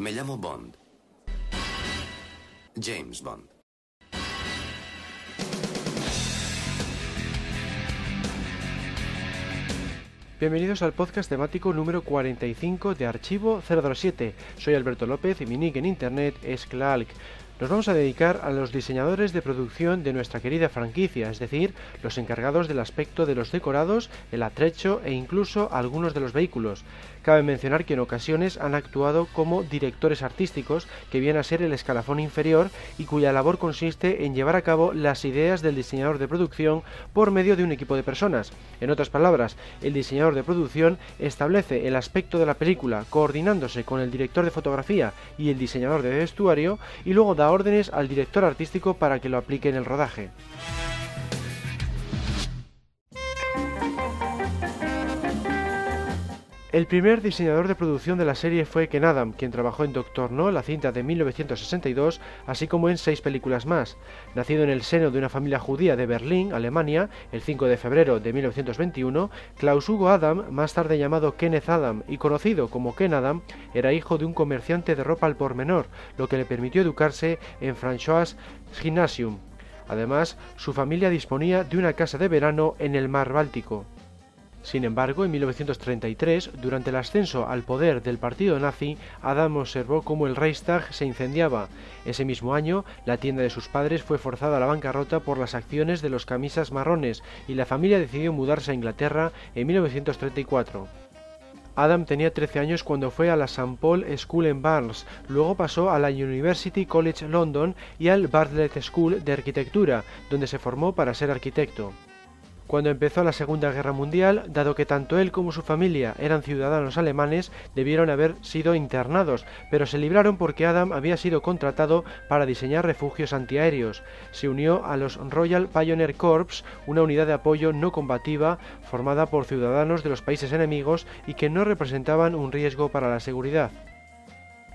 Me llamo Bond. James Bond. Bienvenidos al podcast temático número 45 de Archivo 007. Soy Alberto López y mi nick en internet es Clark. Nos vamos a dedicar a los diseñadores de producción de nuestra querida franquicia, es decir, los encargados del aspecto de los decorados, el atrecho e incluso algunos de los vehículos. Cabe mencionar que en ocasiones han actuado como directores artísticos, que viene a ser el escalafón inferior y cuya labor consiste en llevar a cabo las ideas del diseñador de producción por medio de un equipo de personas. En otras palabras, el diseñador de producción establece el aspecto de la película coordinándose con el director de fotografía y el diseñador de vestuario y luego da órdenes al director artístico para que lo aplique en el rodaje. El primer diseñador de producción de la serie fue Ken Adam, quien trabajó en Doctor No, la cinta de 1962, así como en seis películas más. Nacido en el seno de una familia judía de Berlín, Alemania, el 5 de febrero de 1921, Klaus Hugo Adam, más tarde llamado Kenneth Adam y conocido como Ken Adam, era hijo de un comerciante de ropa al por menor, lo que le permitió educarse en François Gymnasium. Además, su familia disponía de una casa de verano en el mar Báltico. Sin embargo, en 1933, durante el ascenso al poder del partido nazi, Adam observó cómo el Reichstag se incendiaba. Ese mismo año, la tienda de sus padres fue forzada a la bancarrota por las acciones de los camisas marrones y la familia decidió mudarse a Inglaterra en 1934. Adam tenía 13 años cuando fue a la St. Paul School en Barnes, luego pasó a la University College London y al Bartlett School de Arquitectura, donde se formó para ser arquitecto. Cuando empezó la Segunda Guerra Mundial, dado que tanto él como su familia eran ciudadanos alemanes, debieron haber sido internados, pero se libraron porque Adam había sido contratado para diseñar refugios antiaéreos. Se unió a los Royal Pioneer Corps, una unidad de apoyo no combativa formada por ciudadanos de los países enemigos y que no representaban un riesgo para la seguridad.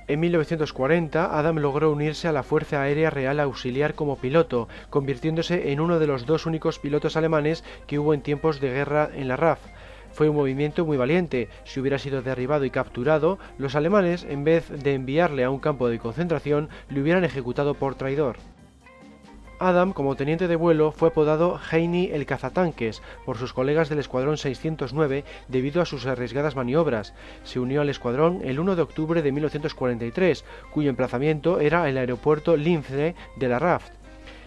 En 1940, Adam logró unirse a la Fuerza Aérea Real Auxiliar como piloto, convirtiéndose en uno de los dos únicos pilotos alemanes que hubo en tiempos de guerra en la RAF. Fue un movimiento muy valiente. Si hubiera sido derribado y capturado, los alemanes, en vez de enviarle a un campo de concentración, le hubieran ejecutado por traidor. Adam, como teniente de vuelo, fue apodado Heini el cazatanques por sus colegas del Escuadrón 609 debido a sus arriesgadas maniobras. Se unió al escuadrón el 1 de octubre de 1943, cuyo emplazamiento era el aeropuerto Lince de la Raft.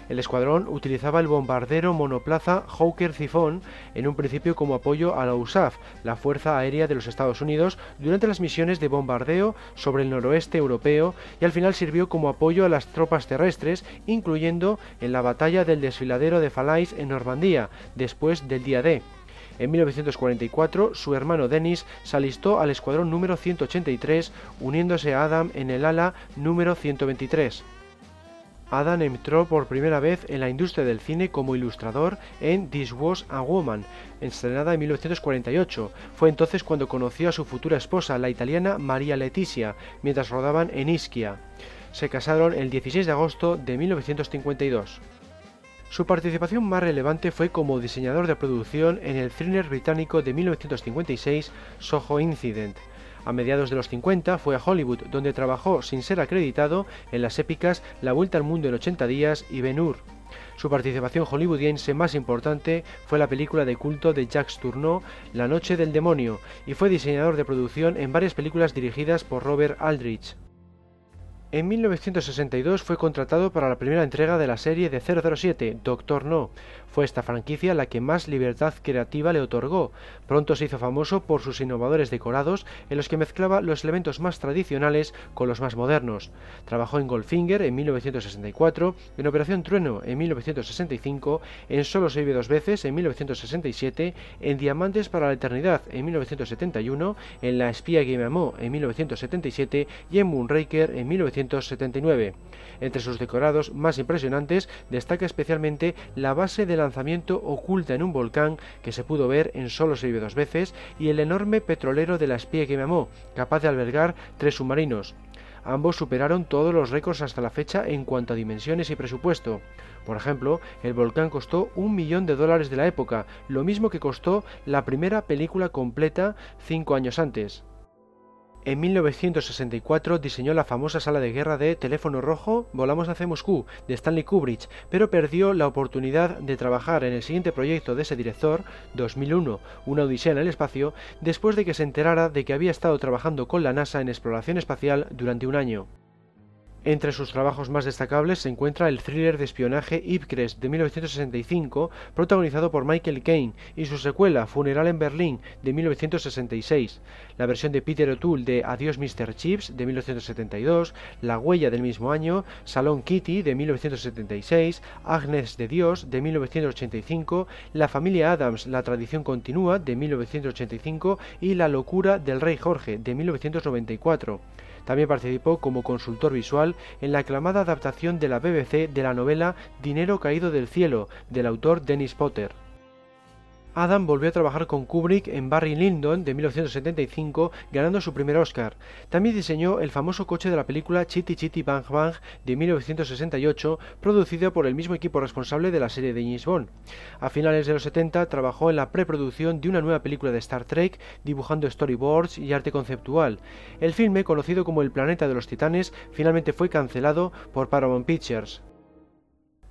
El escuadrón utilizaba el bombardero monoplaza Hawker Typhoon en un principio como apoyo a la USAF, la Fuerza Aérea de los Estados Unidos, durante las misiones de bombardeo sobre el noroeste europeo y al final sirvió como apoyo a las tropas terrestres, incluyendo en la batalla del desfiladero de Falais en Normandía, después del día D. En 1944, su hermano Dennis se alistó al escuadrón número 183, uniéndose a Adam en el ala número 123. Adam entró por primera vez en la industria del cine como ilustrador en This Was a Woman, estrenada en 1948. Fue entonces cuando conoció a su futura esposa, la italiana María Leticia, mientras rodaban en Ischia. Se casaron el 16 de agosto de 1952. Su participación más relevante fue como diseñador de producción en el thriller británico de 1956 Soho Incident. A mediados de los 50 fue a Hollywood, donde trabajó sin ser acreditado en las épicas La Vuelta al Mundo en 80 días y Ben Hur. Su participación hollywoodiense más importante fue la película de culto de Jacques Tourneau, La Noche del Demonio, y fue diseñador de producción en varias películas dirigidas por Robert Aldrich. En 1962 fue contratado para la primera entrega de la serie de 007, Doctor No. Fue esta franquicia la que más libertad creativa le otorgó. Pronto se hizo famoso por sus innovadores decorados en los que mezclaba los elementos más tradicionales con los más modernos. Trabajó en Goldfinger en 1964, en Operación Trueno en 1965, en Solo se vive dos veces en 1967, en Diamantes para la Eternidad en 1971, en La espía que me amó en 1977 y en Moonraker en 1979. Entre sus decorados más impresionantes destaca especialmente la base de lanzamiento oculta en un volcán que se pudo ver en solo se vive dos veces y el enorme petrolero de la espía que me amó, capaz de albergar tres submarinos. Ambos superaron todos los récords hasta la fecha en cuanto a dimensiones y presupuesto. Por ejemplo, el volcán costó un millón de dólares de la época, lo mismo que costó la primera película completa cinco años antes. En 1964 diseñó la famosa sala de guerra de Teléfono Rojo, Volamos hacia Moscú, de Stanley Kubrick, pero perdió la oportunidad de trabajar en el siguiente proyecto de ese director, 2001, Una Odisea en el Espacio, después de que se enterara de que había estado trabajando con la NASA en exploración espacial durante un año. Entre sus trabajos más destacables se encuentra el thriller de espionaje Ipcres de 1965, protagonizado por Michael Caine, y su secuela Funeral en Berlín de 1966, la versión de Peter O'Toole de Adiós Mr. Chips de 1972, La huella del mismo año, Salón Kitty de 1976, Agnes de Dios de 1985, La familia Adams, La tradición continúa de 1985 y La locura del rey Jorge de 1994. También participó como consultor visual en la aclamada adaptación de la BBC de la novela Dinero caído del cielo, del autor Dennis Potter. Adam volvió a trabajar con Kubrick en Barry Lyndon de 1975, ganando su primer Oscar. También diseñó el famoso coche de la película Chitty Chitty Bang Bang de 1968, producido por el mismo equipo responsable de la serie de James Bond. A finales de los 70 trabajó en la preproducción de una nueva película de Star Trek, dibujando storyboards y arte conceptual. El filme, conocido como El planeta de los titanes, finalmente fue cancelado por Paramount Pictures.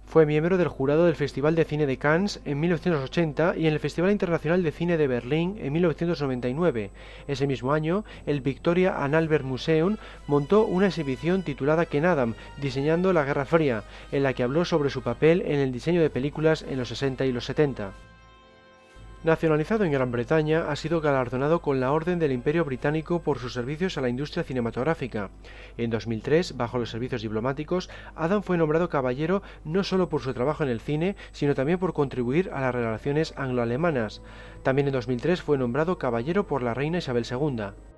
Fue miembro del jurado del Festival de Cine de Cannes en 1980 y en el Festival Internacional de Cine de Berlín en 1999. Ese mismo año, el Victoria and Albert Museum montó una exhibición titulada Ken Adam, diseñando la Guerra Fría, en la que habló sobre su papel en el diseño de películas en los 60 y los 70. Nacionalizado en Gran Bretaña, ha sido galardonado con la Orden del Imperio Británico por sus servicios a la industria cinematográfica. En 2003, bajo los servicios diplomáticos, Adam fue nombrado caballero no solo por su trabajo en el cine, sino también por contribuir a las relaciones anglo-alemanas. También en 2003 fue nombrado caballero por la reina Isabel II.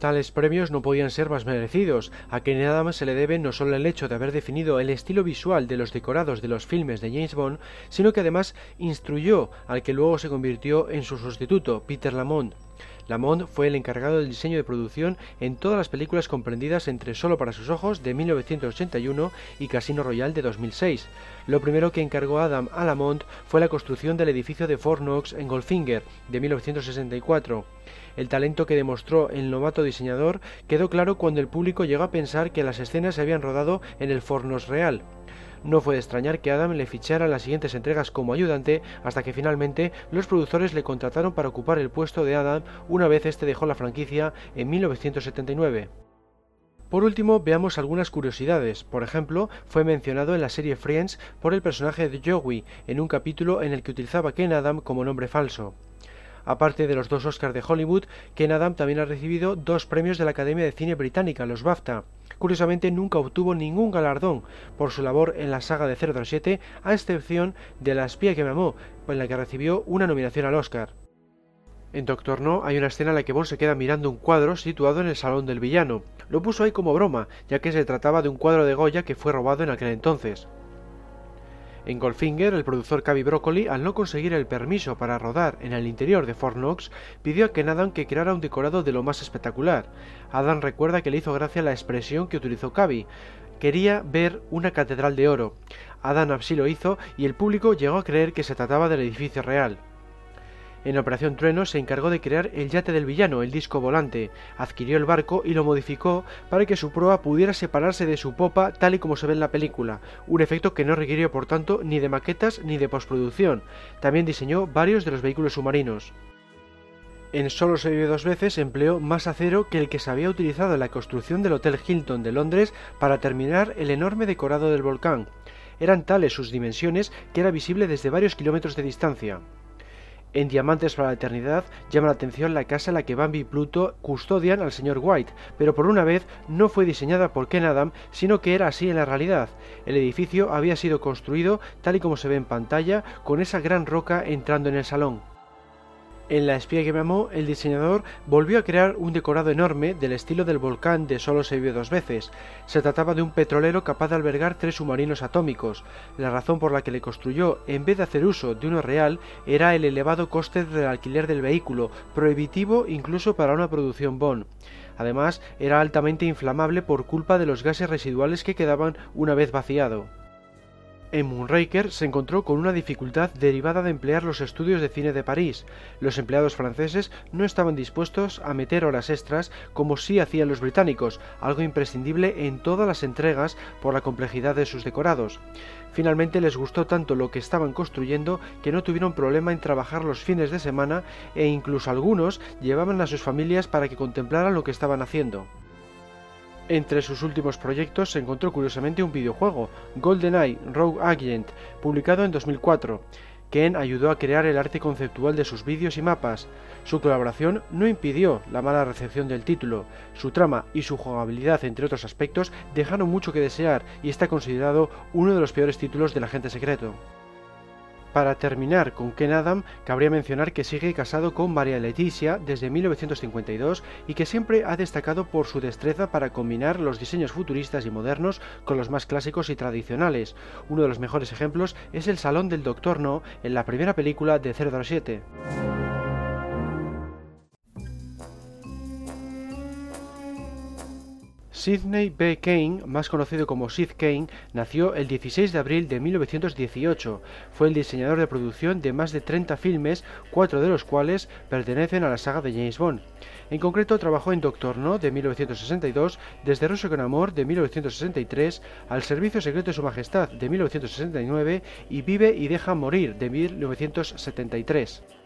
Tales premios no podían ser más merecidos, a que nada más se le debe no solo el hecho de haber definido el estilo visual de los decorados de los filmes de James Bond, sino que además instruyó al que luego se convirtió en su sustituto, Peter Lamont. Lamont fue el encargado del diseño de producción en todas las películas comprendidas entre Solo para sus ojos de 1981 y Casino Royale de 2006. Lo primero que encargó Adam a Lamont fue la construcción del edificio de Fort Knox en Goldfinger de 1964. El talento que demostró el novato diseñador quedó claro cuando el público llegó a pensar que las escenas se habían rodado en el Fornos real. No fue de extrañar que Adam le fichara las siguientes entregas como ayudante hasta que finalmente los productores le contrataron para ocupar el puesto de Adam una vez este dejó la franquicia en 1979. Por último, veamos algunas curiosidades. Por ejemplo, fue mencionado en la serie Friends por el personaje de Joey en un capítulo en el que utilizaba Ken Adam como nombre falso. Aparte de los dos Oscars de Hollywood, Ken Adam también ha recibido dos premios de la Academia de Cine Británica, los BAFTA. Curiosamente nunca obtuvo ningún galardón por su labor en la saga de 007, a excepción de La espía que me amó, en la que recibió una nominación al Oscar. En Doctor No hay una escena en la que Bond se queda mirando un cuadro situado en el salón del villano. Lo puso ahí como broma, ya que se trataba de un cuadro de Goya que fue robado en aquel entonces. En Goldfinger, el productor Cavi Broccoli, al no conseguir el permiso para rodar en el interior de Fort Knox, pidió a Ken Adam que creara un decorado de lo más espectacular. Adam recuerda que le hizo gracia la expresión que utilizó Cavi. Quería ver una catedral de oro. Adam así lo hizo y el público llegó a creer que se trataba del edificio real. En Operación Trueno se encargó de crear el yate del villano, el disco volante. Adquirió el barco y lo modificó para que su proa pudiera separarse de su popa tal y como se ve en la película, un efecto que no requirió por tanto ni de maquetas ni de postproducción. También diseñó varios de los vehículos submarinos. En solo se vive dos veces empleó más acero que el que se había utilizado en la construcción del Hotel Hilton de Londres para terminar el enorme decorado del volcán. Eran tales sus dimensiones que era visible desde varios kilómetros de distancia. En Diamantes para la Eternidad llama la atención la casa en la que Bambi y Pluto custodian al señor White, pero por una vez no fue diseñada por Ken Adam, sino que era así en la realidad. El edificio había sido construido tal y como se ve en pantalla, con esa gran roca entrando en el salón. En La espía que me amó, el diseñador volvió a crear un decorado enorme del estilo del volcán de Solo se vio dos veces. Se trataba de un petrolero capaz de albergar tres submarinos atómicos. La razón por la que le construyó, en vez de hacer uso de uno real, era el elevado coste del alquiler del vehículo, prohibitivo incluso para una producción Bond. Además, era altamente inflamable por culpa de los gases residuales que quedaban una vez vaciado. En Moonraker se encontró con una dificultad derivada de emplear los estudios de cine de París. Los empleados franceses no estaban dispuestos a meter horas extras como sí hacían los británicos, algo imprescindible en todas las entregas por la complejidad de sus decorados. Finalmente les gustó tanto lo que estaban construyendo que no tuvieron problema en trabajar los fines de semana e incluso algunos llevaban a sus familias para que contemplaran lo que estaban haciendo. Entre sus últimos proyectos se encontró curiosamente un videojuego, GoldenEye Rogue Agent, publicado en 2004. Ken ayudó a crear el arte conceptual de sus vídeos y mapas. Su colaboración no impidió la mala recepción del título. Su trama y su jugabilidad, entre otros aspectos, dejaron mucho que desear y está considerado uno de los peores títulos del agente secreto. Para terminar con Ken Adam, cabría mencionar que sigue casado con María Leticia desde 1952 y que siempre ha destacado por su destreza para combinar los diseños futuristas y modernos con los más clásicos y tradicionales. Uno de los mejores ejemplos es el Salón del Doctor No en la primera película de 007. Sidney B. Kane, más conocido como Sid Kane, nació el 16 de abril de 1918. Fue el diseñador de producción de más de 30 filmes, cuatro de los cuales pertenecen a la saga de James Bond. En concreto, trabajó en Doctor No de 1962, Desde Russo con Amor de 1963, Al Servicio Secreto de Su Majestad de 1969 y Vive y Deja Morir de 1973.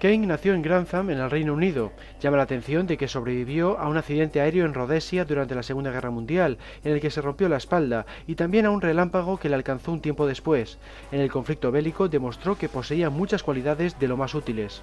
Kane nació en Grantham, en el Reino Unido. Llama la atención de que sobrevivió a un accidente aéreo en Rhodesia durante la Segunda Guerra Mundial, en el que se rompió la espalda, y también a un relámpago que le alcanzó un tiempo después. En el conflicto bélico demostró que poseía muchas cualidades de lo más útiles.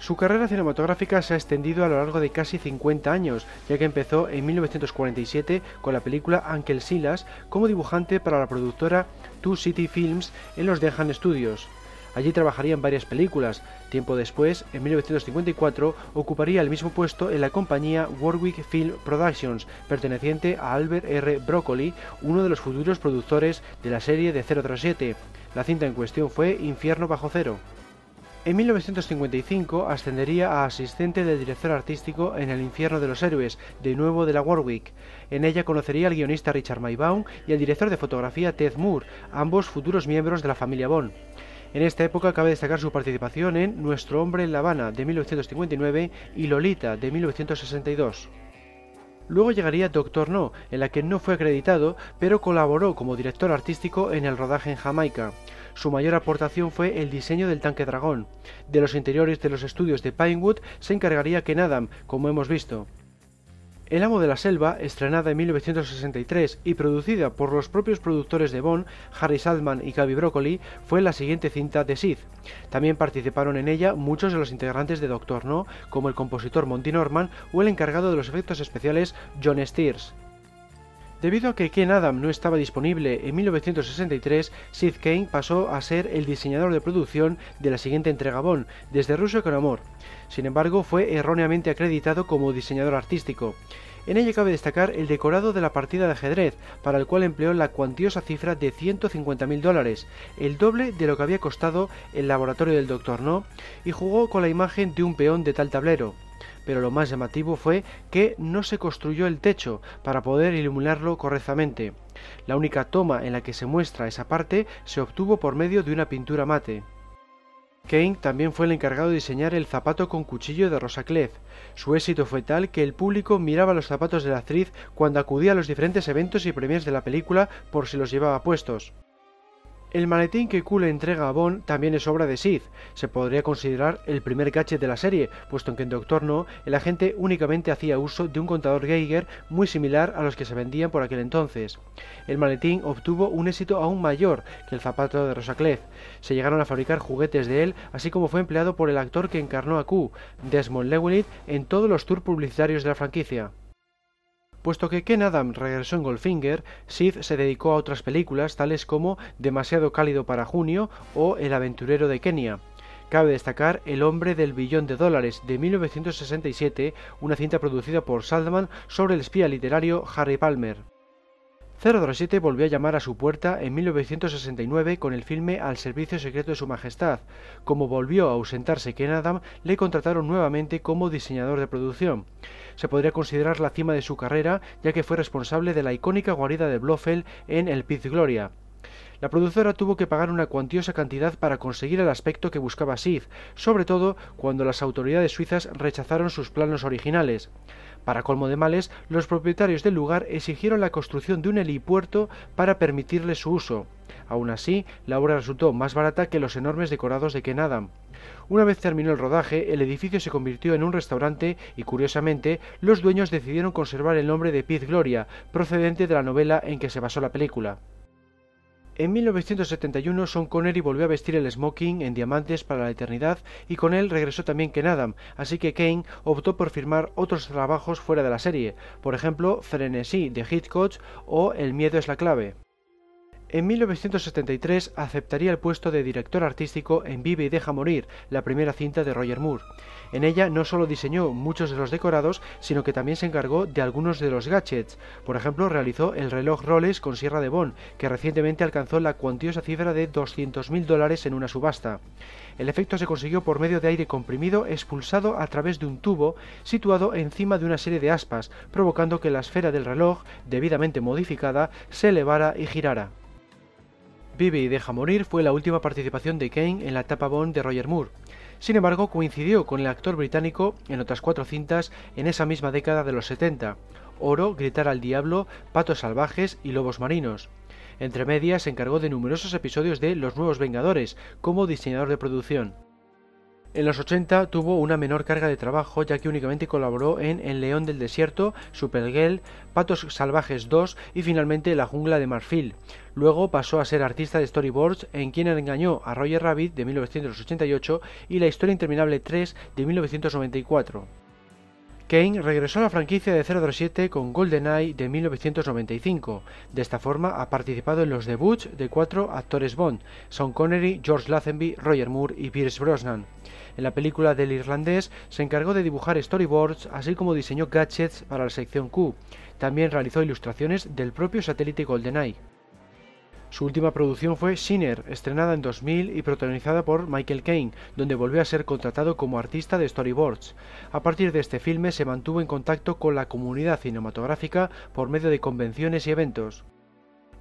Su carrera cinematográfica se ha extendido a lo largo de casi 50 años, ya que empezó en 1947 con la película Uncle Silas como dibujante para la productora Two City Films en los Denham Studios. Allí trabajaría en varias películas. Tiempo después, en 1954, ocuparía el mismo puesto en la compañía Warwick Film Productions, perteneciente a Albert R. Broccoli, uno de los futuros productores de la serie de 037. La cinta en cuestión fue Infierno bajo cero. En 1955 ascendería a asistente del director artístico en El infierno de los héroes, de nuevo de la Warwick. En ella conocería al guionista Richard Maybaum y al director de fotografía Ted Moore, ambos futuros miembros de la familia Bond. En esta época cabe destacar su participación en Nuestro hombre en La Habana de 1959 y Lolita de 1962. Luego llegaría Doctor No, en la que no fue acreditado, pero colaboró como director artístico en el rodaje en Jamaica. Su mayor aportación fue el diseño del tanque dragón. De los interiores de los estudios de Pinewood se encargaría Ken Adam, como hemos visto. El amo de la selva, estrenada en 1963 y producida por los propios productores de Bond, Harry Saltman y Gaby Broccoli, fue la siguiente cinta de Sid. También participaron en ella muchos de los integrantes de Doctor No, como el compositor Monty Norman o el encargado de los efectos especiales John Steers. Debido a que Ken Adam no estaba disponible en 1963, Sid Kane pasó a ser el diseñador de producción de la siguiente entrega Bond, desde Russo con Amor. Sin embargo, fue erróneamente acreditado como diseñador artístico. En ella cabe destacar el decorado de la partida de ajedrez, para el cual empleó la cuantiosa cifra de 150.000 dólares, el doble de lo que había costado el laboratorio del Dr. No, y jugó con la imagen de un peón de tal tablero. Pero lo más llamativo fue que no se construyó el techo para poder iluminarlo correctamente. La única toma en la que se muestra esa parte se obtuvo por medio de una pintura mate. Kane también fue el encargado de diseñar el zapato con cuchillo de Rosa Clef. Su éxito fue tal que el público miraba los zapatos de la actriz cuando acudía a los diferentes eventos y premios de la película por si los llevaba puestos. El maletín que Q le entrega a Bond también es obra de Sid. Se podría considerar el primer gadget de la serie, puesto que en Doctor No el agente únicamente hacía uso de un contador Geiger muy similar a los que se vendían por aquel entonces. El maletín obtuvo un éxito aún mayor que el zapato de Rosa Clef. Se llegaron a fabricar juguetes de él, así como fue empleado por el actor que encarnó a Q, Desmond Llewellyn, en todos los tours publicitarios de la franquicia. Puesto que Ken Adam regresó en Goldfinger, Sid se dedicó a otras películas tales como Demasiado cálido para junio o El aventurero de Kenia. Cabe destacar El hombre del billón de dólares de 1967, una cinta producida por Saltman sobre el espía literario Harry Palmer. 007 volvió a llamar a su puerta en 1969 con el filme Al servicio secreto de su majestad. Como volvió a ausentarse Ken Adam, le contrataron nuevamente como diseñador de producción. Se podría considerar la cima de su carrera, ya que fue responsable de la icónica guarida de Blofeld en El Piz Gloria. La productora tuvo que pagar una cuantiosa cantidad para conseguir el aspecto que buscaba Sid, sobre todo cuando las autoridades suizas rechazaron sus planos originales. Para colmo de males, los propietarios del lugar exigieron la construcción de un helipuerto para permitirle su uso. Aún así, la obra resultó más barata que los enormes decorados de Ken Adam. Una vez terminó el rodaje, el edificio se convirtió en un restaurante y, curiosamente, los dueños decidieron conservar el nombre de Pete Gloria, procedente de la novela en que se basó la película. En 1971 Sean Connery volvió a vestir el smoking en diamantes para la eternidad y con él regresó también Ken Adam, así que Kane optó por firmar otros trabajos fuera de la serie, por ejemplo Frenesí de Hitchcock o El miedo es la clave. En 1973 aceptaría el puesto de director artístico en Vive y deja morir, la primera cinta de Roger Moore. En ella no solo diseñó muchos de los decorados, sino que también se encargó de algunos de los gadgets. Por ejemplo, realizó el reloj Rolex con Sierra de Bon, que recientemente alcanzó la cuantiosa cifra de 200.000 dólares en una subasta. El efecto se consiguió por medio de aire comprimido expulsado a través de un tubo situado encima de una serie de aspas, provocando que la esfera del reloj, debidamente modificada, se elevara y girara. Vive y deja morir fue la última participación de Kane en la etapa Bond de Roger Moore. Sin embargo, coincidió con el actor británico en otras cuatro cintas en esa misma década de los 70, Oro, Gritar al Diablo, Patos Salvajes y Lobos Marinos. Entre medias se encargó de numerosos episodios de Los Nuevos Vengadores como diseñador de producción. En los 80 tuvo una menor carga de trabajo ya que únicamente colaboró en El León del Desierto, Supergirl, Patos Salvajes 2 y finalmente La Jungla de Marfil. Luego pasó a ser artista de storyboards en Quien engañó a Roger Rabbit de 1988 y La Historia Interminable 3 de 1994. Kane regresó a la franquicia de 007 con GoldenEye de 1995. De esta forma ha participado en los debuts de cuatro actores Bond, Sean Connery, George Lazenby, Roger Moore y Pierce Brosnan. En la película del irlandés se encargó de dibujar storyboards, así como diseñó gadgets para la sección Q. También realizó ilustraciones del propio satélite GoldenEye. Su última producción fue Sinner, estrenada en 2000 y protagonizada por Michael Caine, donde volvió a ser contratado como artista de storyboards. A partir de este filme se mantuvo en contacto con la comunidad cinematográfica por medio de convenciones y eventos.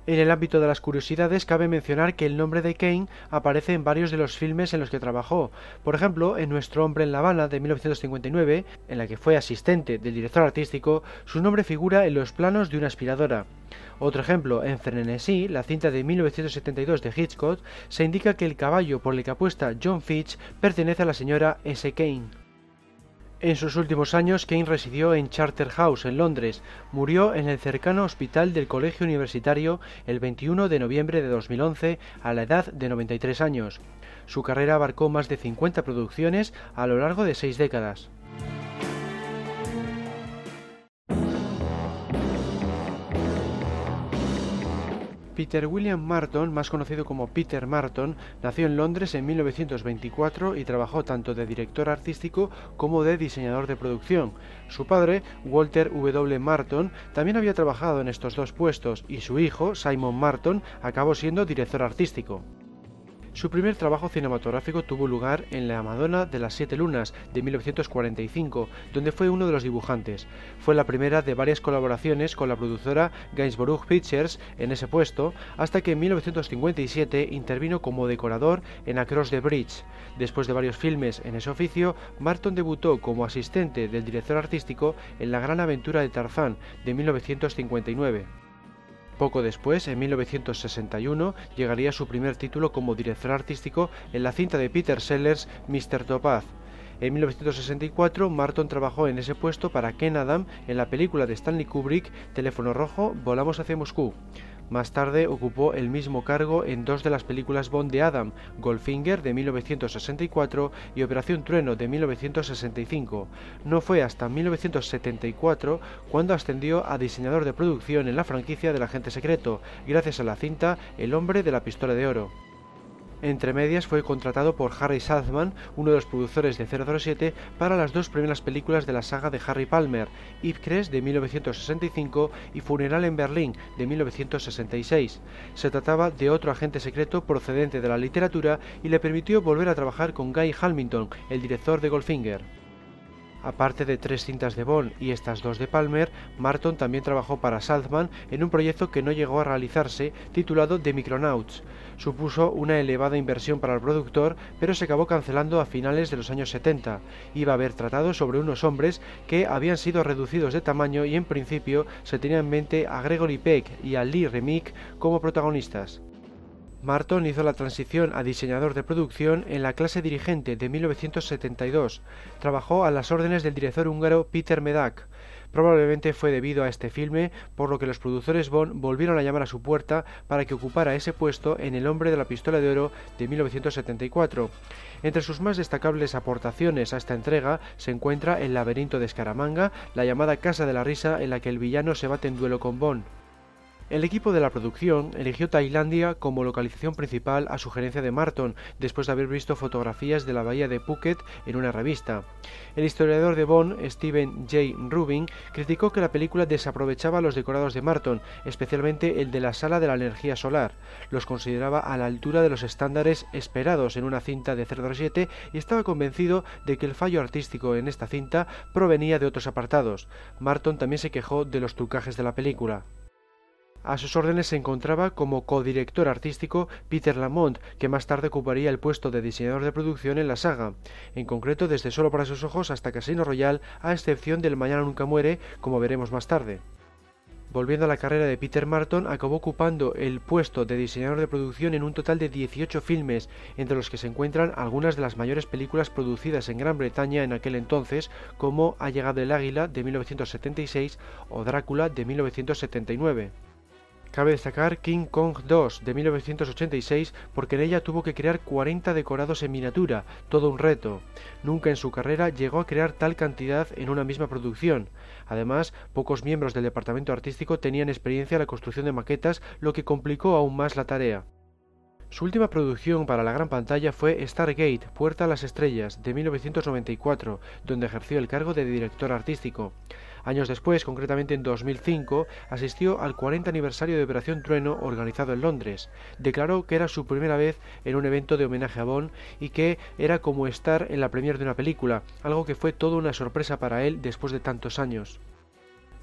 En el ámbito de las curiosidades cabe mencionar que el nombre de Kane aparece en varios de los filmes en los que trabajó. Por ejemplo, en Nuestro hombre en La Habana de 1959, en la que fue asistente del director artístico, su nombre figura en los planos de una aspiradora. Otro ejemplo, en Frenesí, la cinta de 1972 de Hitchcock, se indica que el caballo por el que apuesta John Fitch pertenece a la señora S. Kane. En sus últimos años, Kane residió en Charterhouse, en Londres. Murió en el cercano hospital del Colegio Universitario el 21 de noviembre de 2011 a la edad de 93 años. Su carrera abarcó más de 50 producciones a lo largo de seis décadas. Peter William Marton, más conocido como Peter Marton, nació en Londres en 1924 y trabajó tanto de director artístico como de diseñador de producción. Su padre, Walter W. Marton, también había trabajado en estos dos puestos y su hijo, Simon Marton, acabó siendo director artístico. Su primer trabajo cinematográfico tuvo lugar en La Madonna de las Siete Lunas de 1945, donde fue uno de los dibujantes. Fue la primera de varias colaboraciones con la productora Gainsborough Pictures en ese puesto, hasta que en 1957 intervino como decorador en Across the Bridge. Después de varios filmes en ese oficio, Marton debutó como asistente del director artístico en La Gran Aventura de Tarzán de 1959. Poco después, en 1961, llegaría su primer título como director artístico en la cinta de Peter Sellers, Mr. Topaz. En 1964, Marton trabajó en ese puesto para Ken Adam en la película de Stanley Kubrick, Teléfono Rojo, Volamos hacia Moscú. Más tarde ocupó el mismo cargo en dos de las películas Bond de Adam, Goldfinger de 1964 y Operación Trueno de 1965. No fue hasta 1974 cuando ascendió a diseñador de producción en la franquicia del agente secreto, gracias a la cinta El hombre de la pistola de oro. Entre medias fue contratado por Harry Saltzman, uno de los productores de 007, para las dos primeras películas de la saga de Harry Palmer, Ipcres de 1965 y Funeral en Berlín de 1966. Se trataba de otro agente secreto procedente de la literatura y le permitió volver a trabajar con Guy Hamilton, el director de Goldfinger. Aparte de tres cintas de Bond y estas dos de Palmer, Marton también trabajó para Salzman en un proyecto que no llegó a realizarse titulado The Micronauts. Supuso una elevada inversión para el productor, pero se acabó cancelando a finales de los años 70. Iba a haber tratado sobre unos hombres que habían sido reducidos de tamaño y en principio se tenía en mente a Gregory Peck y a Lee Remick como protagonistas. Marton hizo la transición a diseñador de producción en la clase dirigente de 1972. Trabajó a las órdenes del director húngaro Peter Medak. Probablemente fue debido a este filme por lo que los productores Bond volvieron a llamar a su puerta para que ocupara ese puesto en El hombre de la pistola de oro de 1974. Entre sus más destacables aportaciones a esta entrega se encuentra El laberinto de Escaramanga, la llamada Casa de la Risa en la que el villano se bate en duelo con Bond. El equipo de la producción eligió Tailandia como localización principal a sugerencia de Marton, después de haber visto fotografías de la bahía de Phuket en una revista. El historiador de Bond, Stephen J. Rubin, criticó que la película desaprovechaba los decorados de Marton, especialmente el de la sala de la energía solar. Los consideraba a la altura de los estándares esperados en una cinta de 007 y estaba convencido de que el fallo artístico en esta cinta provenía de otros apartados. Marton también se quejó de los trucajes de la película. A sus órdenes se encontraba como codirector artístico Peter Lamont, que más tarde ocuparía el puesto de diseñador de producción en la saga, en concreto desde Solo para sus ojos hasta Casino Royale, a excepción del Mañana nunca muere, como veremos más tarde. Volviendo a la carrera de Peter Marton, acabó ocupando el puesto de diseñador de producción en un total de 18 filmes, entre los que se encuentran algunas de las mayores películas producidas en Gran Bretaña en aquel entonces, como Ha llegado el águila de 1976 o Drácula de 1979. Cabe destacar King Kong 2 de 1986 porque en ella tuvo que crear 40 decorados en miniatura, todo un reto. Nunca en su carrera llegó a crear tal cantidad en una misma producción. Además, pocos miembros del departamento artístico tenían experiencia en la construcción de maquetas, lo que complicó aún más la tarea. Su última producción para la gran pantalla fue Stargate, Puerta a las Estrellas, de 1994, donde ejerció el cargo de director artístico. Años después, concretamente en 2005, asistió al 40 aniversario de Operación Trueno organizado en Londres. Declaró que era su primera vez en un evento de homenaje a Bond y que era como estar en la premier de una película, algo que fue toda una sorpresa para él después de tantos años.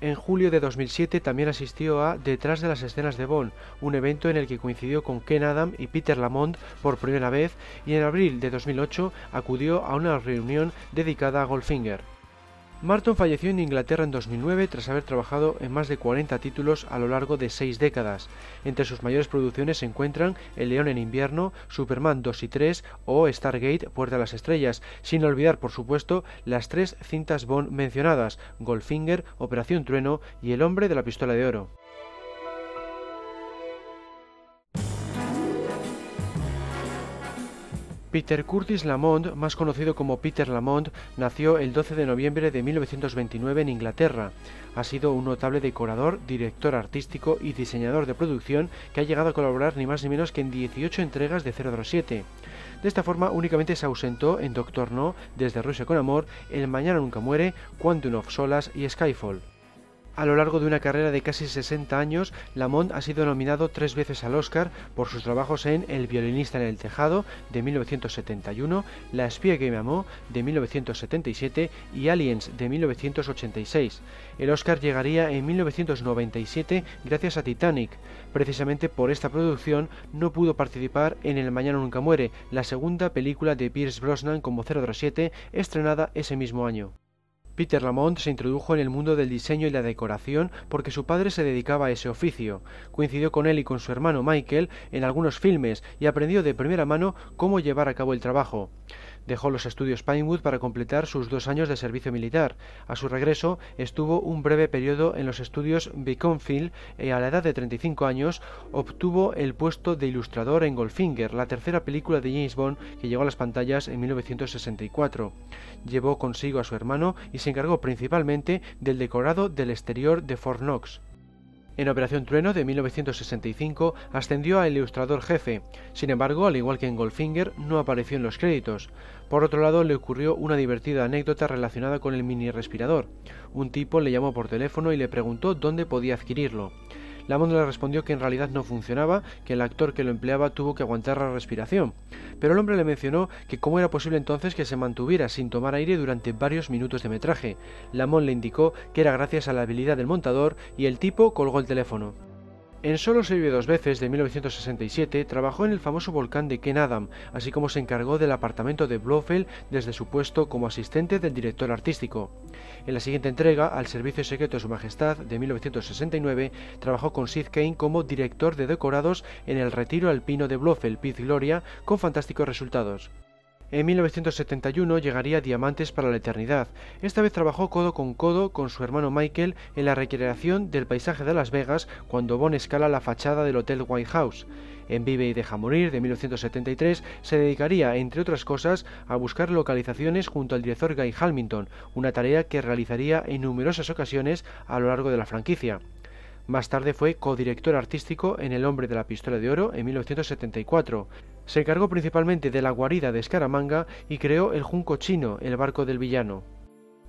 En julio de 2007 también asistió a Detrás de las escenas de Bond, un evento en el que coincidió con Ken Adam y Peter Lamont por primera vez, y en abril de 2008 acudió a una reunión dedicada a Goldfinger. Marton falleció en Inglaterra en 2009 tras haber trabajado en más de 40 títulos a lo largo de seis décadas. Entre sus mayores producciones se encuentran El León en invierno, Superman 2 y 3 o Stargate Puerta a las Estrellas, sin olvidar por supuesto las tres cintas Bond mencionadas, Goldfinger, Operación Trueno y El hombre de la pistola de oro. Peter Curtis Lamont, más conocido como Peter Lamont, nació el 12 de noviembre de 1929 en Inglaterra. Ha sido un notable decorador, director artístico y diseñador de producción que ha llegado a colaborar ni más ni menos que en 18 entregas de 007. De esta forma únicamente se ausentó en Doctor No, Desde Rusia con Amor, El Mañana Nunca Muere, Quantum of Solas y Skyfall. A lo largo de una carrera de casi 60 años, Lamont ha sido nominado tres veces al Oscar por sus trabajos en El violinista en el tejado de 1971, La espía que me amó de 1977 y Aliens de 1986. El Oscar llegaría en 1997 gracias a Titanic. Precisamente por esta producción no pudo participar en El Mañana Nunca Muere, la segunda película de Pierce Brosnan como 007 estrenada ese mismo año. Peter Lamont se introdujo en el mundo del diseño y la decoración porque su padre se dedicaba a ese oficio. Coincidió con él y con su hermano Michael en algunos filmes y aprendió de primera mano cómo llevar a cabo el trabajo. Dejó los estudios Pinewood para completar sus dos años de servicio militar. A su regreso estuvo un breve periodo en los estudios Beaconfield y a la edad de 35 años obtuvo el puesto de ilustrador en Goldfinger, la tercera película de James Bond que llegó a las pantallas en 1964. Llevó consigo a su hermano y se encargó principalmente del decorado del exterior de Fort Knox. En Operación Trueno de 1965 ascendió a ilustrador jefe, sin embargo, al igual que en Goldfinger, no apareció en los créditos. Por otro lado, le ocurrió una divertida anécdota relacionada con el mini respirador. Un tipo le llamó por teléfono y le preguntó dónde podía adquirirlo. Lamont le respondió que en realidad no funcionaba, que el actor que lo empleaba tuvo que aguantar la respiración. Pero el hombre le mencionó que cómo era posible entonces que se mantuviera sin tomar aire durante varios minutos de metraje. Lamont le indicó que era gracias a la habilidad del montador y el tipo colgó el teléfono. En Solo se vive dos veces de 1967 trabajó en el famoso volcán de Ken Adam, así como se encargó del apartamento de Blofeld desde su puesto como asistente del director artístico. En la siguiente entrega, Al Servicio Secreto de Su Majestad de 1969, trabajó con Sid Kane como director de decorados en el retiro alpino de Blofeld, Piz Gloria, con fantásticos resultados. En 1971 llegaría Diamantes para la Eternidad. Esta vez trabajó codo con codo con su hermano Michael en la recreación del paisaje de Las Vegas cuando Bond escala la fachada del Hotel White House. En Vive y Deja Morir de 1973 se dedicaría, entre otras cosas, a buscar localizaciones junto al director Guy Hamilton, una tarea que realizaría en numerosas ocasiones a lo largo de la franquicia. Más tarde fue codirector artístico en El hombre de la pistola de oro en 1974. Se encargó principalmente de la guarida de Escaramanga y creó el Junco Chino, el barco del villano.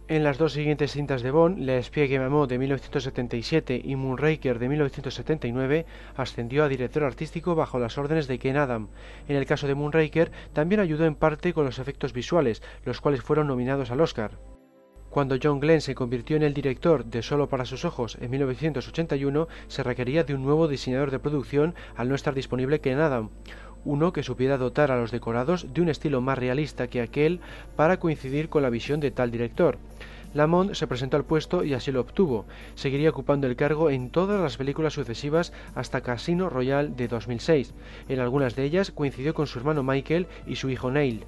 En las dos siguientes cintas de Bond, La espía que de 1977 y Moonraker de 1979, ascendió a director artístico bajo las órdenes de Ken Adam. En el caso de Moonraker, también ayudó en parte con los efectos visuales, los cuales fueron nominados al Oscar. Cuando John Glenn se convirtió en el director de Solo para sus ojos en 1981, se requería de un nuevo diseñador de producción al no estar disponible Ken Adam, uno que supiera dotar a los decorados de un estilo más realista que aquel para coincidir con la visión de tal director. Lamont se presentó al puesto y así lo obtuvo. Seguiría ocupando el cargo en todas las películas sucesivas hasta Casino Royale de 2006. En algunas de ellas coincidió con su hermano Michael y su hijo Neil.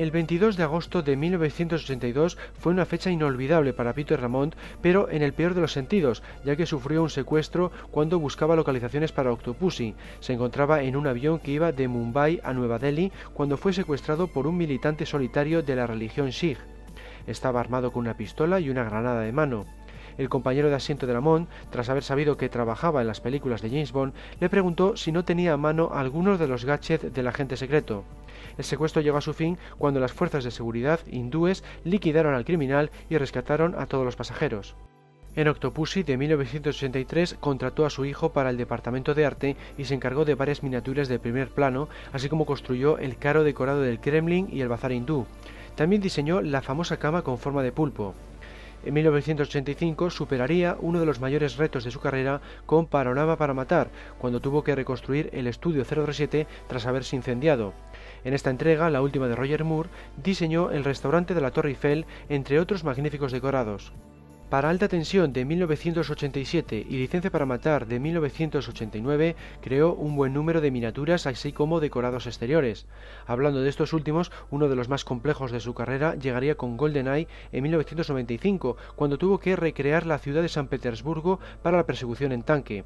El 22 de agosto de 1982 fue una fecha inolvidable para Peter Lamont, pero en el peor de los sentidos, ya que sufrió un secuestro cuando buscaba localizaciones para Octopussy. Se encontraba en un avión que iba de Mumbai a Nueva Delhi cuando fue secuestrado por un militante solitario de la religión Sikh. Estaba armado con una pistola y una granada de mano. El compañero de asiento de Lamont, tras haber sabido que trabajaba en las películas de James Bond, le preguntó si no tenía a mano algunos de los gadgets del agente secreto. El secuestro llegó a su fin cuando las fuerzas de seguridad hindúes liquidaron al criminal y rescataron a todos los pasajeros. En Octopussy de 1983 contrató a su hijo para el departamento de arte y se encargó de varias miniaturas de primer plano, así como construyó el caro decorado del Kremlin y el bazar hindú. También diseñó la famosa cama con forma de pulpo. En 1985 superaría uno de los mayores retos de su carrera con Panorama para Matar, cuando tuvo que reconstruir el estudio 037 tras haberse incendiado. En esta entrega, la última de Roger Moore, diseñó el restaurante de la Torre Eiffel, entre otros magníficos decorados. Para Alta Tensión de 1987 y Licencia para Matar de 1989 creó un buen número de miniaturas así como decorados exteriores. Hablando de estos últimos, uno de los más complejos de su carrera llegaría con GoldenEye en 1995, cuando tuvo que recrear la ciudad de San Petersburgo para la persecución en tanque.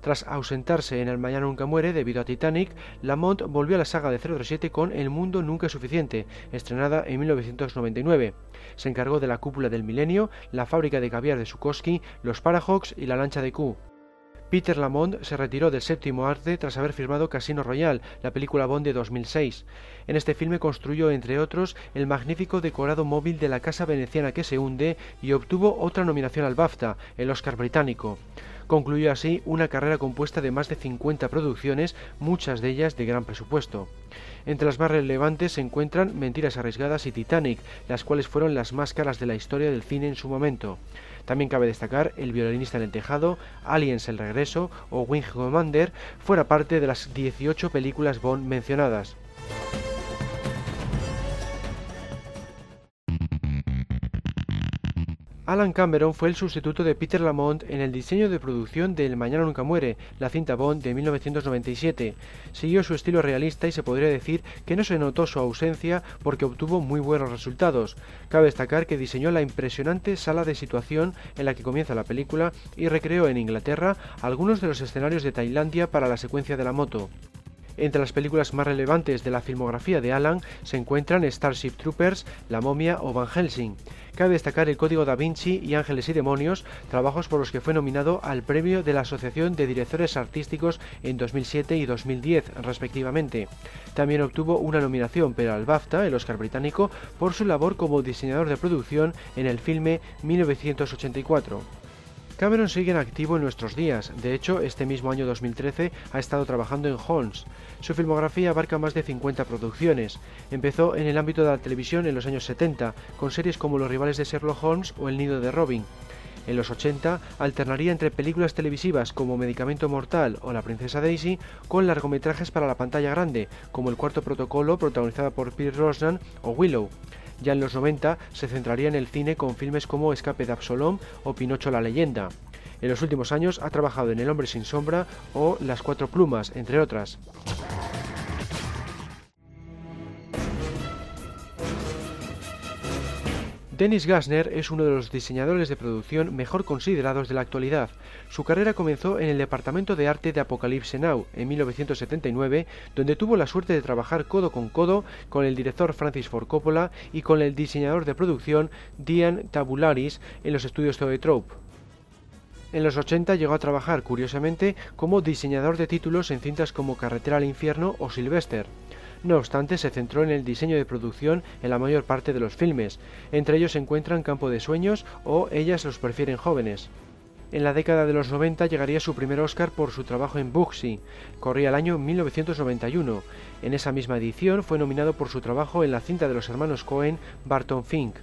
Tras ausentarse en El Mañana Nunca Muere debido a Titanic, Lamont volvió a la saga de 007 con El Mundo Nunca es Suficiente, estrenada en 1999. Se encargó de la cúpula del milenio, la fábrica de caviar de Sukoski, los Parahawks y la lancha de Q. Peter Lamont se retiró del séptimo arte tras haber firmado Casino Royale, la película Bond de 2006. En este filme construyó, entre otros, el magnífico decorado móvil de la casa veneciana que se hunde y obtuvo otra nominación al BAFTA, el Oscar británico. Concluyó así una carrera compuesta de más de 50 producciones, muchas de ellas de gran presupuesto. Entre las más relevantes se encuentran Mentiras Arriesgadas y Titanic, las cuales fueron las más caras de la historia del cine en su momento. También cabe destacar El violinista en el tejado, Aliens el regreso o Wing Commander, fuera parte de las 18 películas Bond mencionadas. Alan Cameron fue el sustituto de Peter Lamont en el diseño de producción de El Mañana Nunca Muere, la cinta Bond de 1997. Siguió su estilo realista y se podría decir que no se notó su ausencia porque obtuvo muy buenos resultados. Cabe destacar que diseñó la impresionante sala de situación en la que comienza la película y recreó en Inglaterra algunos de los escenarios de Tailandia para la secuencia de la moto. Entre las películas más relevantes de la filmografía de Alan se encuentran Starship Troopers, La momia o Van Helsing. Cabe destacar El Código da Vinci y Ángeles y Demonios, trabajos por los que fue nominado al premio de la Asociación de Directores Artísticos en 2007 y 2010, respectivamente. También obtuvo una nominación, pero al BAFTA, el Oscar británico, por su labor como diseñador de producción en el filme 1984. Cameron sigue en activo en nuestros días, de hecho, este mismo año 2013 ha estado trabajando en Holmes. Su filmografía abarca más de 50 producciones. Empezó en el ámbito de la televisión en los años 70, con series como Los rivales de Sherlock Holmes o El nido de Robin. En los 80 alternaría entre películas televisivas como Medicamento Mortal o La Princesa Daisy con largometrajes para la pantalla grande, como El Cuarto Protocolo protagonizada por Pierce Rosnan o Willow. Ya en los 90 se centraría en el cine con filmes como Escape de Absalom o Pinocho la leyenda. En los últimos años ha trabajado en El hombre sin sombra o Las cuatro plumas, entre otras. Dennis Gassner es uno de los diseñadores de producción mejor considerados de la actualidad. Su carrera comenzó en el departamento de arte de Apocalypse Now en 1979, donde tuvo la suerte de trabajar codo con codo con el director Francis Ford Coppola y con el diseñador de producción Diane Tabularis en los estudios Zoetrope. En los 80 llegó a trabajar, curiosamente, como diseñador de títulos en cintas como Carretera al Infierno o Sylvester. No obstante, se centró en el diseño de producción en la mayor parte de los filmes. Entre ellos se encuentran Campo de Sueños o Ellas los prefieren jóvenes. En la década de los 90 llegaría su primer Oscar por su trabajo en Bugsy. Corría el año 1991. En esa misma edición fue nominado por su trabajo en la cinta de los hermanos Cohen, Barton Fink.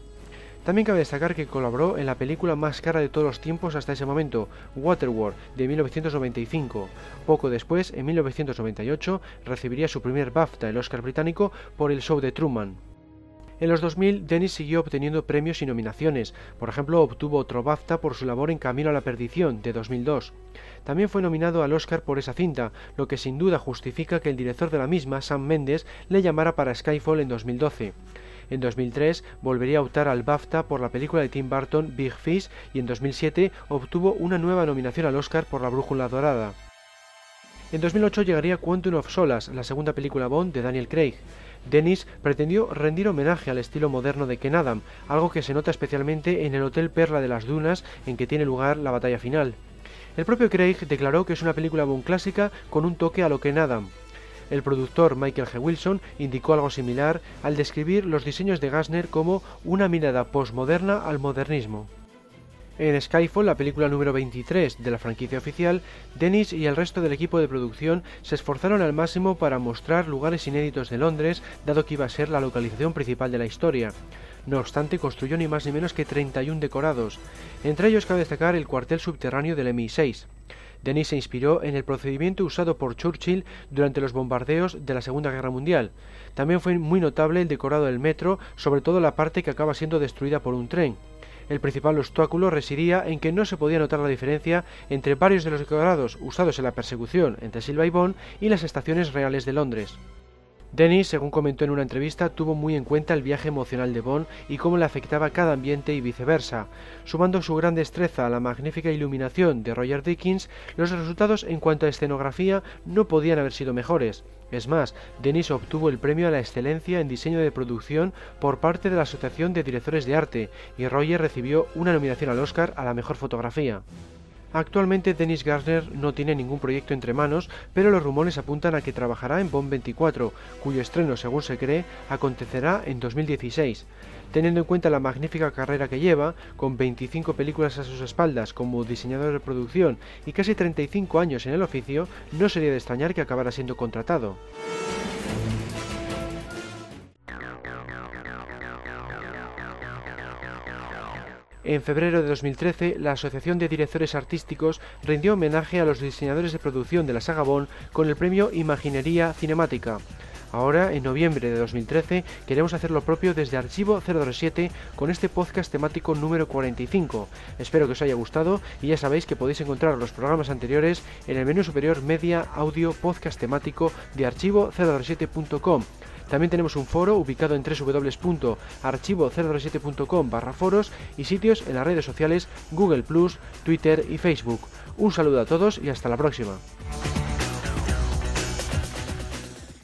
También cabe destacar que colaboró en la película más cara de todos los tiempos hasta ese momento, Waterworld, de 1995. Poco después, en 1998, recibiría su primer BAFTA, el Oscar británico, por el show de Truman. En los 2000, Dennis siguió obteniendo premios y nominaciones. Por ejemplo, obtuvo otro BAFTA por su labor en Camino a la Perdición, de 2002. También fue nominado al Oscar por esa cinta, lo que sin duda justifica que el director de la misma, Sam Mendes, le llamara para Skyfall en 2012. En 2003 volvería a optar al BAFTA por la película de Tim Burton Big Fish y en 2007 obtuvo una nueva nominación al Oscar por La Brújula Dorada. En 2008 llegaría Quantum of Solas, la segunda película Bond de Daniel Craig. Dennis pretendió rendir homenaje al estilo moderno de Ken Adam, algo que se nota especialmente en el Hotel Perla de las Dunas en que tiene lugar la batalla final. El propio Craig declaró que es una película Bond clásica con un toque a lo Ken Adam. El productor Michael G. Wilson indicó algo similar al describir los diseños de Gassner como una mirada postmoderna al modernismo. En Skyfall, la película número 23 de la franquicia oficial, Dennis y el resto del equipo de producción se esforzaron al máximo para mostrar lugares inéditos de Londres, dado que iba a ser la localización principal de la historia. No obstante, construyó ni más ni menos que 31 decorados. Entre ellos cabe destacar el cuartel subterráneo del MI6. Denis se inspiró en el procedimiento usado por Churchill durante los bombardeos de la Segunda Guerra Mundial. También fue muy notable el decorado del metro, sobre todo la parte que acaba siendo destruida por un tren. El principal obstáculo residía en que no se podía notar la diferencia entre varios de los decorados usados en la persecución entre Silva y Bond y las estaciones reales de Londres. Dennis, según comentó en una entrevista, tuvo muy en cuenta el viaje emocional de Bond y cómo le afectaba cada ambiente y viceversa. Sumando su gran destreza a la magnífica iluminación de Roger Dickens, los resultados en cuanto a escenografía no podían haber sido mejores. Es más, Dennis obtuvo el premio a la excelencia en diseño de producción por parte de la Asociación de Directores de Arte y Roger recibió una nominación al Oscar a la mejor fotografía. Actualmente Dennis Gassner no tiene ningún proyecto entre manos, pero los rumores apuntan a que trabajará en Bond 24, cuyo estreno, según se cree, acontecerá en 2016. Teniendo en cuenta la magnífica carrera que lleva, con 25 películas a sus espaldas como diseñador de producción y casi 35 años en el oficio, no sería de extrañar que acabara siendo contratado. En febrero de 2013, la Asociación de Directores Artísticos rindió homenaje a los diseñadores de producción de la saga Bond con el premio Imaginería Cinemática. Ahora, en noviembre de 2013, queremos hacer lo propio desde Archivo 007 con este podcast temático número 45. Espero que os haya gustado y ya sabéis que podéis encontrar los programas anteriores en el menú superior Media Audio Podcast temático de archivo007.com. También tenemos un foro ubicado en www.archivo007.com barra foros y sitios en las redes sociales Google Twitter y Facebook. Un saludo a todos y hasta la próxima.